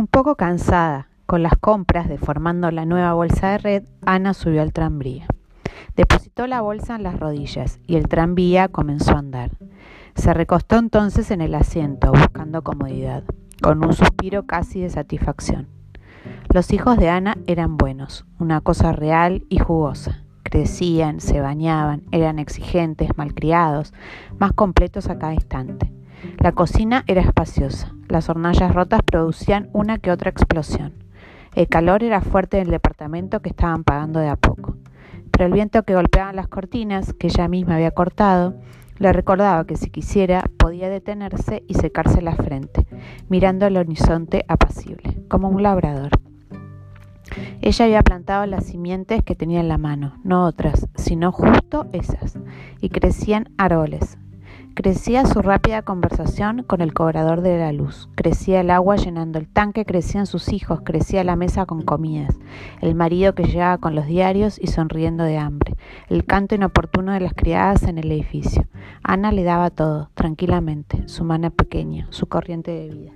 Un poco cansada, con las compras deformando la nueva bolsa de red, Ana subió al tranvía. Depositó la bolsa en las rodillas y el tranvía comenzó a andar. Se recostó entonces en el asiento, buscando comodidad, con un suspiro casi de satisfacción. Los hijos de Ana eran buenos, una cosa real y jugosa. Crecían, se bañaban, eran exigentes, malcriados, más completos a cada instante. La cocina era espaciosa, las hornallas rotas producían una que otra explosión. El calor era fuerte en el departamento que estaban pagando de a poco, pero el viento que golpeaba las cortinas, que ella misma había cortado, le recordaba que si quisiera podía detenerse y secarse la frente, mirando el horizonte apacible, como un labrador. Ella había plantado las simientes que tenía en la mano, no otras, sino justo esas, y crecían árboles, Crecía su rápida conversación con el cobrador de la luz, crecía el agua llenando el tanque, crecían sus hijos, crecía la mesa con comidas, el marido que llegaba con los diarios y sonriendo de hambre, el canto inoportuno de las criadas en el edificio. Ana le daba todo, tranquilamente, su mano pequeña, su corriente de vida.